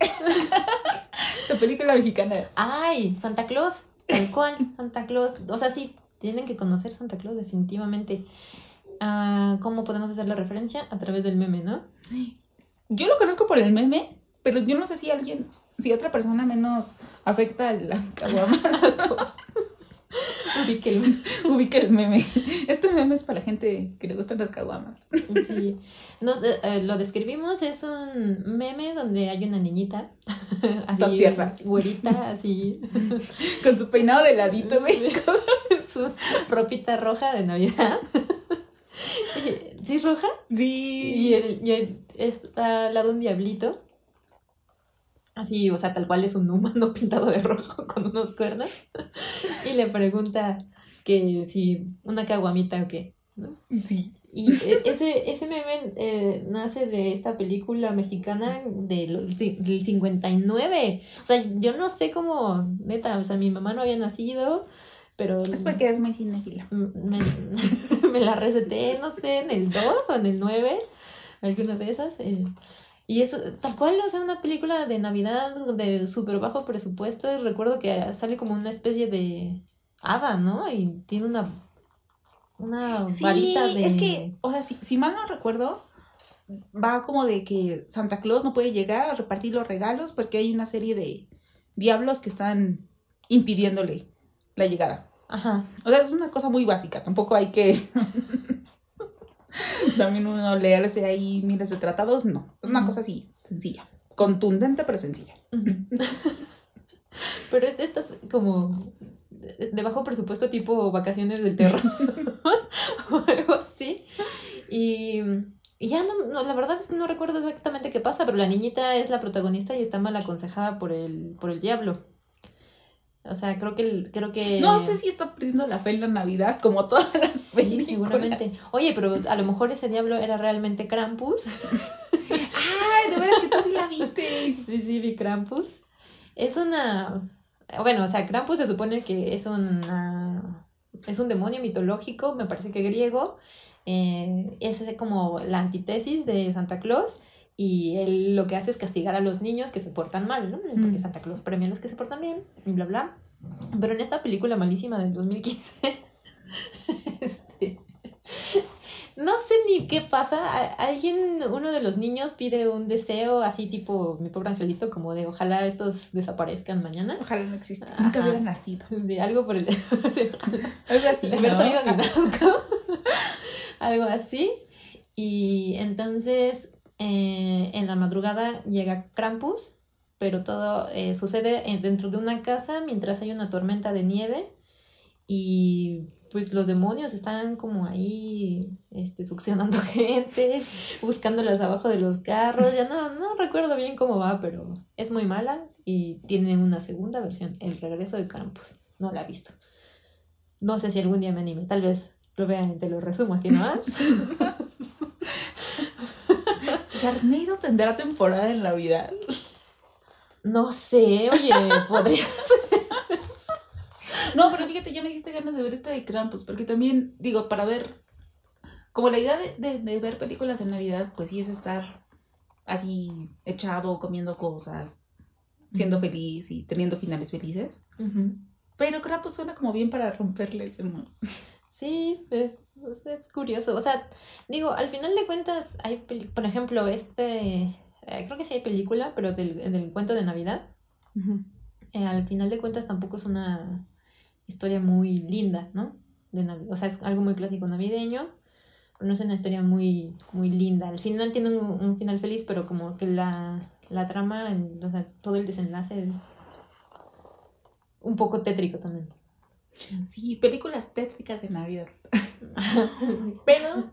la película mexicana. ¡Ay! Santa Claus. Tal cual, Santa Claus. O sea, sí, tienen que conocer Santa Claus definitivamente. Ah, ¿Cómo podemos hacer la referencia? A través del meme, ¿no? Yo lo conozco por el meme, pero yo no sé si alguien, si otra persona menos afecta a las caguamas, Ubíquenlo. ubica el meme. Este meme es para la gente que le gustan las caguamas. Sí. Nos, eh, eh, lo describimos, es un meme donde hay una niñita. Toda tierna. Güerita, así. Con su peinado de ladito. Su ropita roja de Navidad. ¿Sí es roja? Sí. Y, el, y el- está al lado un diablito. Así, o sea, tal cual es un humano pintado de rojo con unos cuernos. Y le pregunta que si una caguamita o qué. ¿no? Sí. Y eh, ese, ese meme eh, nace de esta película mexicana del, del 59. O sea, yo no sé cómo, neta, o sea, mi mamá no había nacido, pero Es porque es muy cinéfila. me, me la receté, no sé, en el 2 o en el 9, alguna de esas. eh. Y eso, tal cual, o sea, una película de Navidad de súper bajo presupuesto. Recuerdo que sale como una especie de hada, ¿no? Y tiene una, una Sí, varita de... es que, o sea, si, si mal no recuerdo, va como de que Santa Claus no puede llegar a repartir los regalos porque hay una serie de diablos que están impidiéndole la llegada. Ajá. O sea, es una cosa muy básica, tampoco hay que también uno leerse ahí miles de tratados, no, es una cosa así, sencilla, contundente pero sencilla. Pero es estas como de de bajo presupuesto tipo vacaciones del terror o algo así. Y, y ya no, no, la verdad es que no recuerdo exactamente qué pasa, pero la niñita es la protagonista y está mal aconsejada por el, por el diablo. O sea, creo que creo que No sé si está perdiendo la fe en la Navidad como todas las Sí, películas. seguramente. Oye, pero a lo mejor ese diablo era realmente Krampus. Ay, de veras que tú sí la viste. Sí, sí, vi Krampus. Es una. Bueno, o sea, Krampus se supone que es una. Es un demonio mitológico, me parece que griego. Eh, es como la antítesis de Santa Claus. Y él lo que hace es castigar a los niños que se portan mal, ¿no? Porque Mm. Santa Claus premia a los que se portan bien, y bla, bla. Pero en esta película malísima del 2015, este, no sé ni qué pasa. Alguien, uno de los niños pide un deseo así tipo mi pobre angelito, como de ojalá estos desaparezcan mañana. Ojalá no exista. Ajá. Nunca hubiera nacido. Sí, algo por el... Algo así. haber ¿no? sabido nazco. algo así. Y entonces eh, en la madrugada llega Krampus, pero todo eh, sucede en- dentro de una casa mientras hay una tormenta de nieve y pues los demonios están como ahí este, succionando gente, buscándolas abajo de los carros, ya no, no recuerdo bien cómo va, pero es muy mala y tiene una segunda versión, El regreso de Krampus, no la he visto. No sé si algún día me anime, tal vez lo vea y te lo resumo aquí, ¿no? Charneido tendrá temporada en Navidad. No sé, oye, podría No, pero fíjate, ya me diste ganas de ver esta de Krampus, porque también, digo, para ver, como la idea de, de- de ver películas en Navidad, pues sí es estar así echado, comiendo cosas, siendo feliz y teniendo finales felices. Pero Krampus suena como bien para romperle ese mood. Sí, es, es, es curioso. O sea, digo, al final de cuentas, hay, por ejemplo, este, eh, creo que sí hay película, pero del, del cuento de Navidad. Eh, al final de cuentas tampoco es una historia muy linda, ¿no? De o sea, es algo muy clásico navideño, pero no es una historia muy, muy linda. Al final tiene un, un final feliz, pero como que la, la trama, el- o sea, todo el desenlace es un poco tétrico también. Sí, películas tétricas de Navidad. Pero,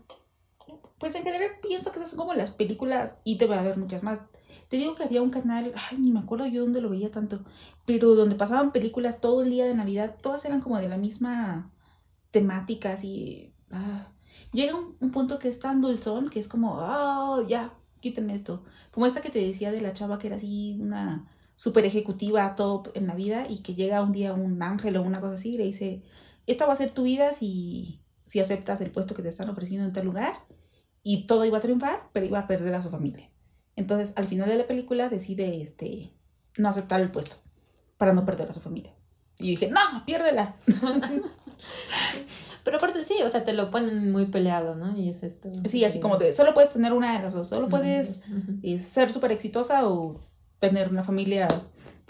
pues en general pienso que esas son como las películas, y te va a haber muchas más. Te digo que había un canal, ay, ni me acuerdo yo dónde lo veía tanto, pero donde pasaban películas todo el día de Navidad, todas eran como de la misma temática, así. ah. Llega un, un punto que es tan dulzón que es como, oh, ya, quiten esto. Como esta que te decía de la chava que era así una super ejecutiva top en la vida y que llega un día un ángel o una cosa así y le dice, esta va a ser tu vida si, si aceptas el puesto que te están ofreciendo en tal lugar. Y todo iba a triunfar, pero iba a perder a su familia. Entonces, al final de la película decide este, no aceptar el puesto para no perder a su familia. Y dije, no, piérdela. Pero aparte sí, o sea, te lo ponen muy peleado, ¿no? Y es esto. Sí, así como de, solo puedes tener una de las dos. Solo puedes eh, ser súper exitosa o tener una familia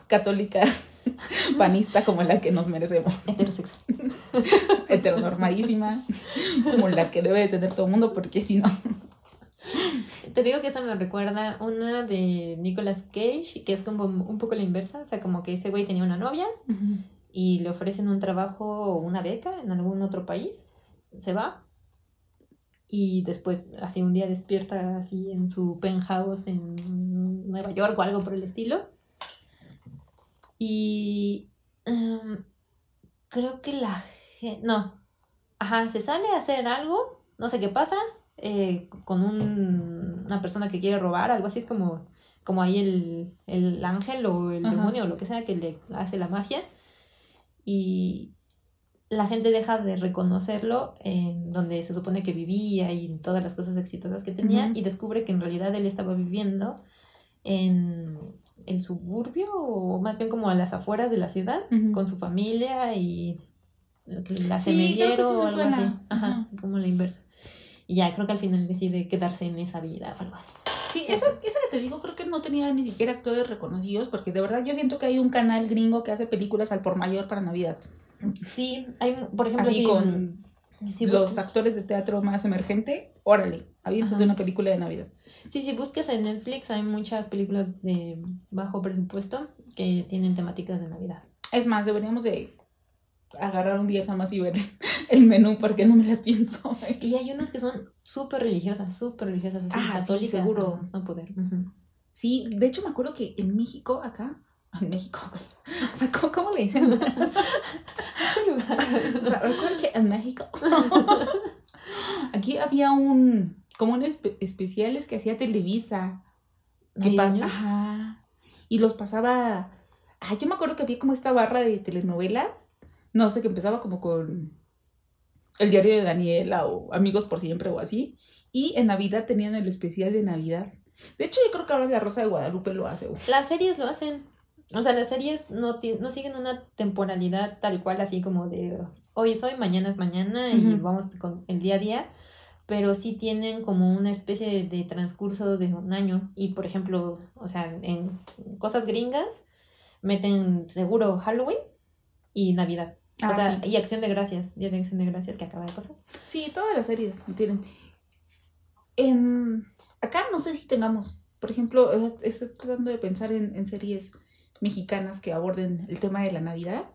católica panista como la que nos merecemos. Heterosexual. Heteronormadísima, como la que debe de tener todo el mundo, porque si no. Te digo que esa me recuerda una de Nicolas Cage, que es como un poco la inversa, o sea, como que ese güey tenía una novia y le ofrecen un trabajo o una beca en algún otro país, se va y después así un día despierta así en su penthouse en Nueva York o algo por el estilo. Y em, creo que la gente... No. Ajá, se sale a hacer algo, no sé qué pasa, eh, con un- una persona que quiere robar, algo así es como, como ahí el, el ángel o el Ajá. demonio o lo que sea que le hace la magia. Y la gente deja de reconocerlo en donde se supone que vivía y en todas las cosas exitosas que tenía y descubre que en realidad él estaba viviendo en el suburbio o más bien como a las afueras de la ciudad con su familia y la semillero sí o algo suena. así. Ajá, Ajá. así como la inversa. Y ya creo que al final decide quedarse en esa vida o algo así. Sí, esa, esa que te digo creo que no tenía ni siquiera actores reconocidos, porque de verdad yo siento que hay un canal gringo que hace películas al por mayor para Navidad. Sí, hay, por ejemplo, Así si- con si los actores de teatro más emergente, órale, aviéntate una película de Navidad. Sí, si buscas en Netflix hay muchas películas de bajo presupuesto que tienen temáticas de Navidad. Es más, deberíamos de agarrar un día jamás y ver el menú porque no me las pienso. Y hay unas que son súper religiosas, súper religiosas, así, Ah, sí, seguro. a No poder. Sí, de hecho me acuerdo que en México, acá, en México, o sea, ¿cómo, cómo le dicen? o sea, recuerdo que en México, aquí había un, como un espe- especiales que hacía Televisa. Que. Ajá. Y los pasaba. Ah, yo me acuerdo que había como esta barra de telenovelas. No sé, que empezaba como con El diario de Daniela o Amigos por siempre o así. Y en Navidad tenían el especial de Navidad. De hecho, yo creo que ahora La Rosa de Guadalupe lo hace. Las series lo hacen. O sea, las series no, no siguen una temporalidad tal cual, así como de hoy es hoy, mañana es mañana y vamos con el día a día. Pero sí tienen como una especie de, de transcurso de un año. Y por ejemplo, o sea, en cosas gringas meten seguro Halloween y Navidad. Ah, o sea, sí. y Acción de Gracias, Día de Acción de Gracias que acaba de pasar. Sí, todas las series tienen. En... Acá no sé si tengamos. Por ejemplo, estoy tratando de pensar en, en series mexicanas que aborden el tema de la Navidad.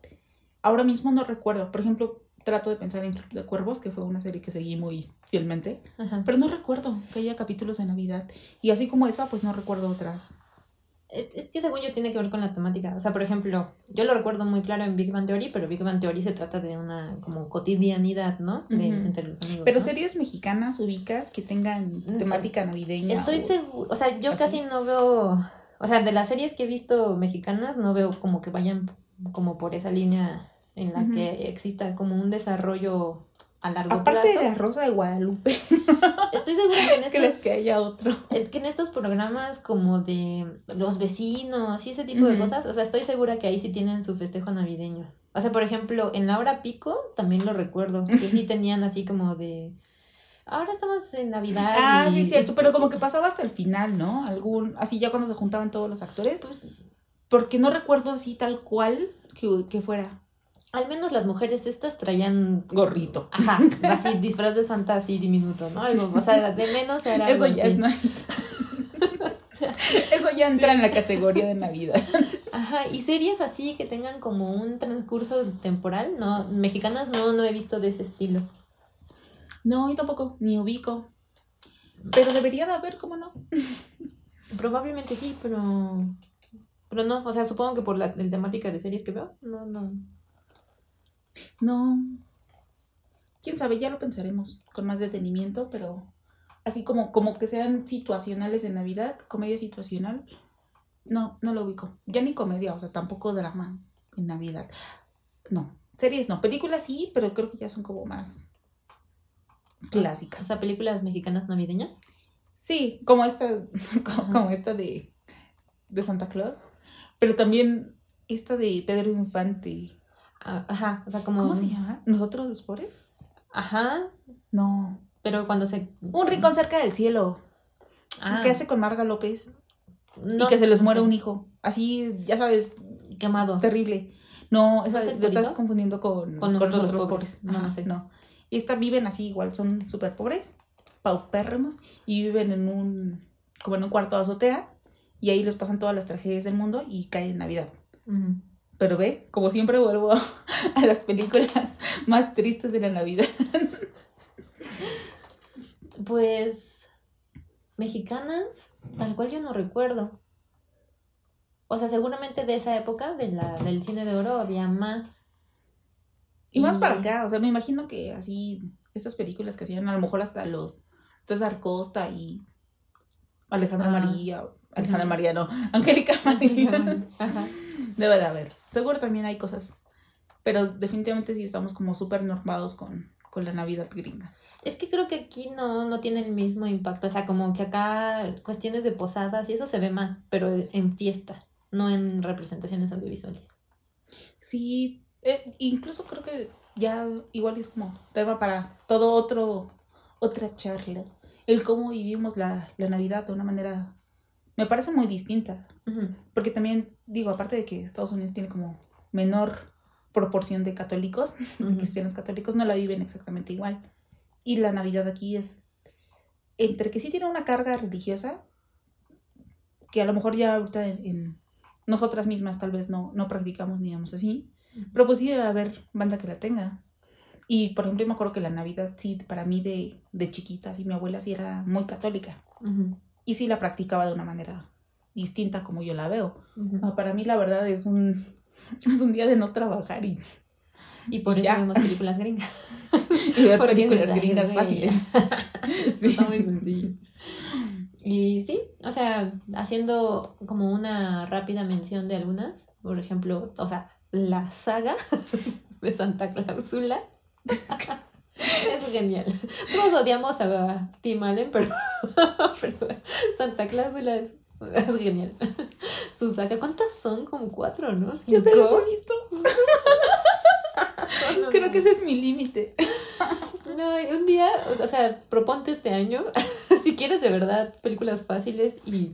Ahora mismo no recuerdo. Por ejemplo, trato de pensar en Club de Cuervos, que fue una serie que seguí muy fielmente. Ajá. Pero no recuerdo que haya capítulos de Navidad. Y así como esa, pues no recuerdo otras. Es, es que según yo tiene que ver con la temática. O sea, por ejemplo, yo lo recuerdo muy claro en Big Bang Theory, pero Big Bang Theory se trata de una como cotidianidad, ¿no? De. Entre los amigos. Pero ¿no? series mexicanas ubicas que tengan temática navideña. Estoy seguro, o sea, yo así. casi no veo, o sea, de las series que he visto mexicanas, no veo como que vayan como por esa línea en la que exista como un desarrollo a largo Aparte plazo. de La Rosa de Guadalupe, Estoy segura que en ¿crees estos... que haya otro? Es que en estos programas como de los vecinos y ese tipo de cosas, o sea, estoy segura que ahí sí tienen su festejo navideño. O sea, por ejemplo, en la hora pico también lo recuerdo, que sí tenían así como de... Ahora estamos en Navidad. Ah, y- sí, cierto, pero como que pasaba hasta el final, ¿no? Algún, así ya cuando se juntaban todos los actores. Pues, Porque no recuerdo así tal cual que, que fuera. Al menos las mujeres estas traían Gorrito. Ajá, así disfraz de santa así diminuto, ¿no? Algo, o sea, de menos era Eso algo ya así. es Navidad. Eso ya entra en la categoría de Navidad. Ajá, y series así que tengan como un transcurso temporal, no, mexicanas no, no he visto de ese estilo. No, yo tampoco, ni ubico. Pero debería de haber, ¿cómo no? Probablemente sí, pero pero no, o sea, supongo que por la, la temática de series que veo, no, no. No. Quién sabe, ya lo pensaremos con más detenimiento, pero así como, como que sean situacionales de Navidad, comedia situacional, no, no lo ubico. Ya ni comedia, o sea, tampoco drama en Navidad. No, series no, películas sí, pero creo que ya son como más O clásicas. sea, películas mexicanas navideñas. Sí, como esta, como, como esta de, de Santa Claus, pero también esta de Pedro Infante. Ah, Ajá, o sea, como ¿Cómo se llama? ¿Nosotros los pobres? Ajá, No. pero cuando se Un rincón cerca del cielo. ah, ¿Qué hace con Marga López? no, y que se les muere un hijo. Así, ya sabes, quemado. terrible. No, esa, ¿No lo estás confundiendo con, Con los pobres. pobres. No, no sé. No. Y esta viven así igual, son súper pobres, paupérrimos, y viven en un, como en un cuarto de azotea, y ahí les pasan todas las tragedias del mundo y cae en Navidad. Ujú. Pero ve, como siempre vuelvo a las películas más tristes de la Navidad. Pues mexicanas, tal cual yo no recuerdo. O sea, seguramente de esa época, de la, del cine de oro, había más. Y más para acá, o sea, me imagino que así, estas películas que hacían a lo mejor hasta los César Costa y Alejandra Ah. María, Alejandra María no, Angélica María. Ajá. Debe de haber. Seguro también hay cosas. Pero definitivamente sí estamos como súper normados con, con la Navidad gringa. Es que creo que aquí no, no tiene el mismo impacto. O sea, como que acá cuestiones de posadas y eso se ve más, pero en fiesta, no en representaciones audiovisuales. Sí, eh, incluso creo que ya igual es como tema para todo otro, otra charla. El cómo vivimos la, la Navidad de una manera, me parece muy distinta. Porque también, digo, aparte de que Estados Unidos tiene como menor proporción de católicos, de Ujú. cristianos católicos, no la viven exactamente igual. Y la Navidad aquí es, entre que sí tiene una carga religiosa, que a lo mejor ya ahorita en, en nosotras mismas tal vez no, no practicamos, digamos así, pero pues sí debe haber banda que la tenga. Y por ejemplo, yo me acuerdo que la Navidad sí, para mí de, de chiquita, sí, mi abuela sí era muy católica. Y sí la practicaba de una manera distinta como yo la veo. Ujú. Ah, Para mí la verdad es un, es un día de no trabajar y, Y por eso Ya. vemos películas gringas. y ver Porque películas dices, "Ay, gringas güey". fáciles. Esto Está muy sencillo. Y sí, o sea, haciendo como una rápida mención de algunas, por ejemplo, o sea, la saga de Santa Clausula. Es genial. Todos odiamos a Tim Allen, pero, pero Santa Clausula es, es genial. Su saga, ¿cuántas son? Como cuatro, ¿no? Yo te las ¿Cinco? he visto. Creo que ese es mi límite. No, un día, o sea, proponte este año, si quieres de verdad películas fáciles y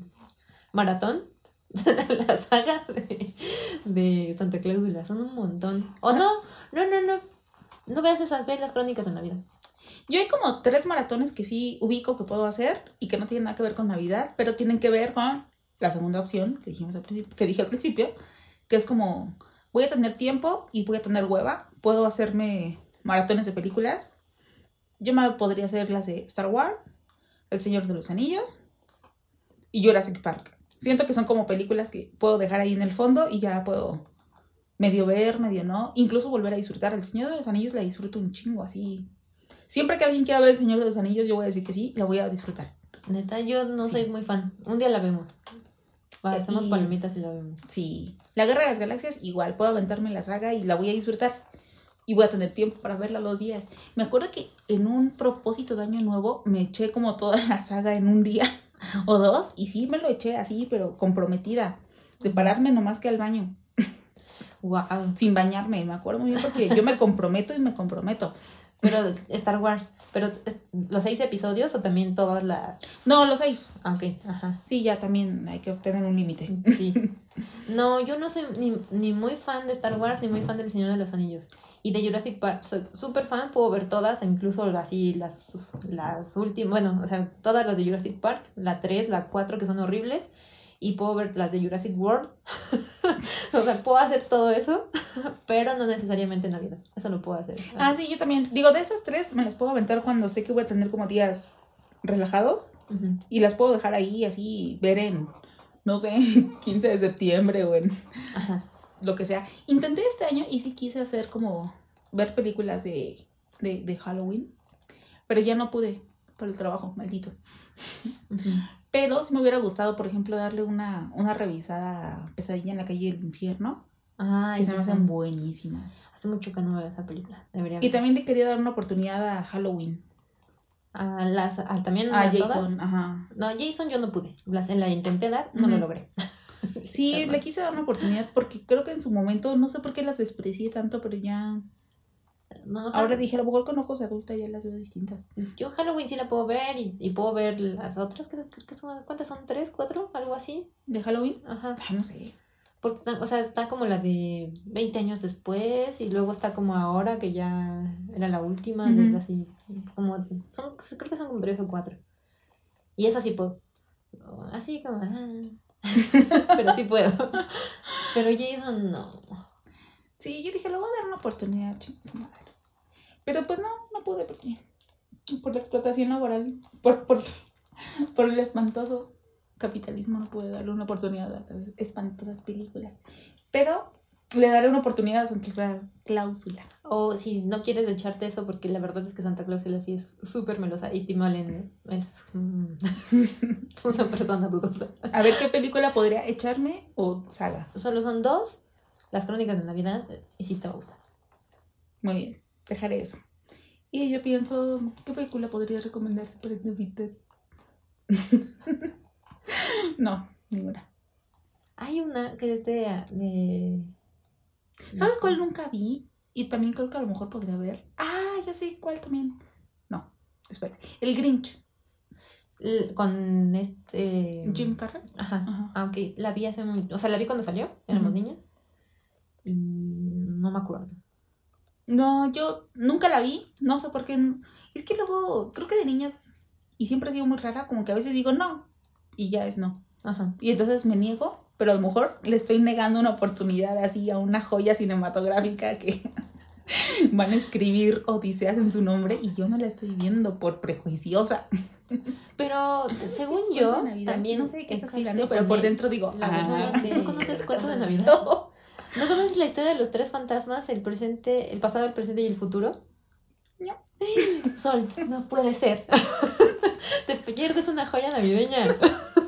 maratón, la saga de, de Santa Clausula, son un montón. O no, no, no, no, no veas esas, ve las crónicas de Navidad. Yo hay como tres maratones que sí ubico que puedo hacer y que no tienen nada que ver con Navidad, pero tienen que ver con la segunda opción que dijimos que dije al principio, que es como voy a tener tiempo y voy a tener hueva, puedo hacerme maratones de películas. Yo me podría hacer las de Star Wars, El Señor de los Anillos y Jurassic Park. Siento que son como películas que puedo dejar ahí en el fondo y ya puedo medio ver, medio no, incluso volver a disfrutar. El Señor de los Anillos la disfruto un chingo así. Siempre que alguien quiera ver El Señor de los Anillos, yo voy a decir que sí, la voy a disfrutar. Neta, yo no soy muy fan. Un día la vemos. Va, Eh, hacemos y- palomitas y la vemos. Sí. La Guerra de las Galaxias, igual, puedo aventarme la saga y la voy a disfrutar. Y voy a tener tiempo para verla los días. Me acuerdo que en un propósito de año nuevo me eché como toda la saga en un día o dos. Y sí me lo eché así, pero comprometida. De pararme nomás que al baño. Wow. Sin bañarme, me acuerdo muy bien porque yo me comprometo y me comprometo. Pero Star Wars. Pero eh, los seis episodios o también todas las. No, los seis. Ah, ok, ajá. Sí, ya también hay que obtener un límite. Sí. No, yo no soy ni, ni muy fan de Star Wars ni muy fan del Señor de los Anillos. Y de Jurassic Park, soy súper fan, puedo ver todas, incluso así las, las últimas, bueno, o sea, todas las de Jurassic Park, la 3, la 4 que son horribles, y puedo ver las de Jurassic World. o sea, puedo hacer todo eso, pero no necesariamente en Navidad. Eso lo puedo hacer. Ah, sí, yo también. Digo, de esas tres me las puedo aventar cuando sé que voy a tener como días relajados y las puedo dejar ahí así, ver en, no sé, 15 de septiembre o en Ajá. lo que sea. Intenté este año y sí quise hacer como ver películas de, de, de Halloween, pero ya no pude por el trabajo, maldito. Ujú. Pero sí me hubiera gustado, por ejemplo, darle una, una revisada a Pesadilla en la calle del infierno, Ah, que se me hacen buenísimas. Hace mucho que no veo esa película. Debería Y también le quería dar una oportunidad a Halloween. A las, a, también A a todas. Jason, ajá. No, Jason yo no pude. Las, la intenté dar, no lo Ujú. logré. Sí, le quise dar una oportunidad porque creo que en su momento, no sé por qué las desprecié tanto, pero ya... No, Ahora dije, a lo mejor con ojos de adulta ya las veo distintas. Yo Halloween sí la puedo ver y, y puedo ver las otras, que, que son, ¿cuántas son? ¿Tres? ¿Cuatro? Algo así. ¿De Halloween? Ajá. Ay, no sé. Porque, o sea, está como la de 20 años después y luego está como ahora, que ya era la última, así, como, son, creo que son como tres o cuatro. Y esa sí puedo. Así como, ah. pero sí puedo. Pero Jason no. Sí, yo dije, le voy a dar una oportunidad, madre. Pero pues no, no pude porque por la explotación laboral, por, por, por el espantoso capitalismo no pude darle una oportunidad a las espantosas películas. Pero le daré una oportunidad a Santa Clara Cláusula. O si no quieres echarte eso, porque la verdad es que Santa Claus sí es súper melosa y Tim Allen es mm, una persona dudosa. A ver qué película podría echarme o saga. Solo son dos, las crónicas de Navidad, y sí te va a gustar. Muy bien, dejaré eso. Y yo pienso, ¿qué película podría recomendarte para Navidad? no, ninguna. Hay una que es de... de- ¿Sabes cuál nunca vi? Y también creo que a lo mejor podría ver. Ah, ya sé cuál también. No, espera. El Grinch. L- Con este... Jim Carrey. Ajá. Ajá. Aunque la vi hace muy... O sea, la vi cuando salió, éramos niños. Y no me acuerdo. No, yo nunca la vi. No sé por qué. Es que luego, creo que de niña, y siempre ha sido muy rara, como que a veces digo no. Y ya es no. Ajá. Y entonces me niego, pero a lo mejor le estoy negando una oportunidad así a una joya cinematográfica que van a escribir Odiseas en su nombre y yo no la estoy viendo por prejuiciosa. Pero según ¿Tienes yo, también no sé qué estás existe pero por dentro digo, la ah, de- ¿No conoces cuento de Navidad? No. ¿No conoces la historia de los tres fantasmas, el presente, el pasado, el presente y el futuro? No. Sol, no puede ser. Te pierdes una joya navideña.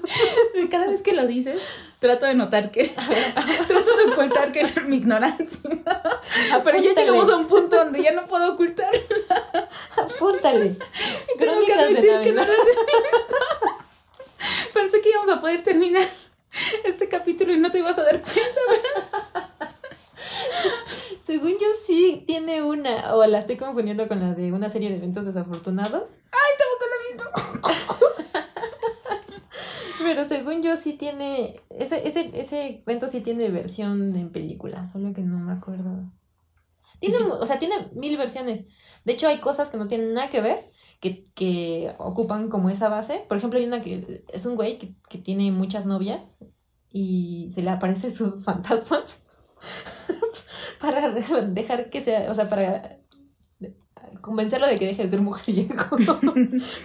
Cada vez que lo dices, trato de notar que. trato de ocultar que mi ignorancia. Pero ya llegamos a un punto donde ya no puedo ocultar. Apúntale. Tengo que admitir que no las he visto. Pensé que íbamos a poder terminar este capítulo y no te ibas a dar cuenta. Según yo sí tiene una, o la estoy confundiendo con la de una serie de eventos desafortunados. Ay, tampoco la he visto. Pero según yo sí tiene, ese, ese, ese cuento sí tiene versión en película, solo que no me acuerdo. Tiene, o sea, tiene mil versiones. De hecho, hay cosas que no tienen nada que ver, que, que ocupan como esa base. Por ejemplo, hay una que es un güey que, que tiene muchas novias y se le aparecen sus fantasmas para dejar que sea, o sea, para convencerlo de que deje de ser mujeriego.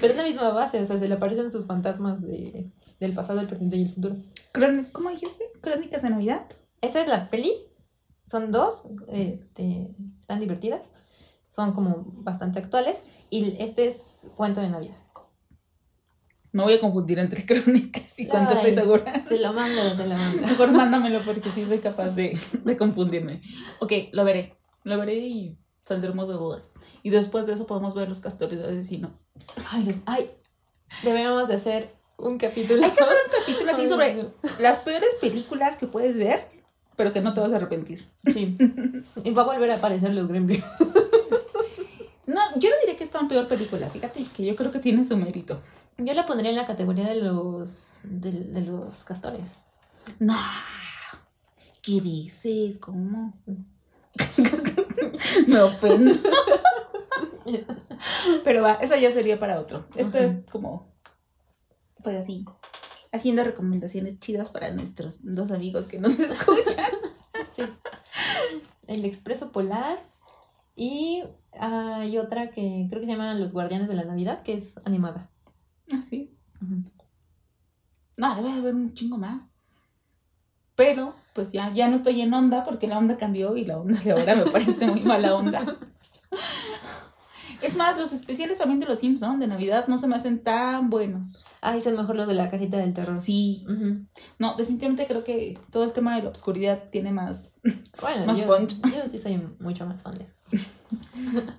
Pero es la misma base, o sea, se le aparecen sus fantasmas de, del pasado, el presente y el futuro. ¿Cómo dijiste? ¿Crónicas de Navidad? Esa es la peli. Son dos. Este, están divertidas. Son como bastante actuales. Y este es cuento de Navidad. No voy a confundir entre crónicas y cuánto estoy segura. Te lo mando, te lo mando. Mejor mándamelo porque sí soy capaz de, de confundirme. Ok, lo veré. Lo veré y saldremos de dudas. Y después de eso podemos ver los castores asesinos. Ay, los- ay, debemos de hacer un capítulo. Hay que hacer un capítulo así sobre las peores películas que puedes ver, pero que no te vas a arrepentir. Sí. Y va a volver a aparecer los Gremlins. No, yo no diré que es tan peor película, fíjate que yo creo que tiene su mérito. Yo la pondría en la categoría de los de, de los castores. No. ¿Qué dices? ¿Cómo? Me ofendo. Pero va, eso ya sería para otro. Esto es como, pues así, haciendo recomendaciones chidas para nuestros dos amigos que nos escuchan. Sí. El Expreso Polar. Y hay otra que creo que se llama Los Guardianes de la Navidad, que es animada. Así. No, debe haber un chingo más. Pero, pues ya, ya no estoy en onda porque la onda cambió y la onda de ahora me parece muy mala onda. Es más, los especiales también de los Simpsons de Navidad no se me hacen tan buenos. Ah, es el mejor los de la casita del terror. Sí. No, definitivamente creo que todo el tema de la oscuridad tiene más. Bueno, Más yo, punch. yo sí soy mucho más fan de eso.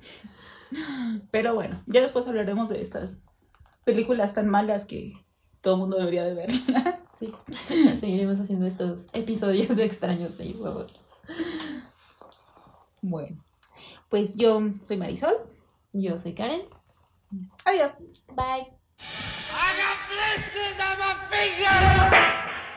Pero bueno, ya después hablaremos de estas películas tan malas que todo el mundo debería de verlas. Sí. Seguiremos haciendo estos episodios de extraños y huevos. Bueno, pues yo soy Marisol. Yo soy Karen. Adiós. Bye. I got blisters on my fingers.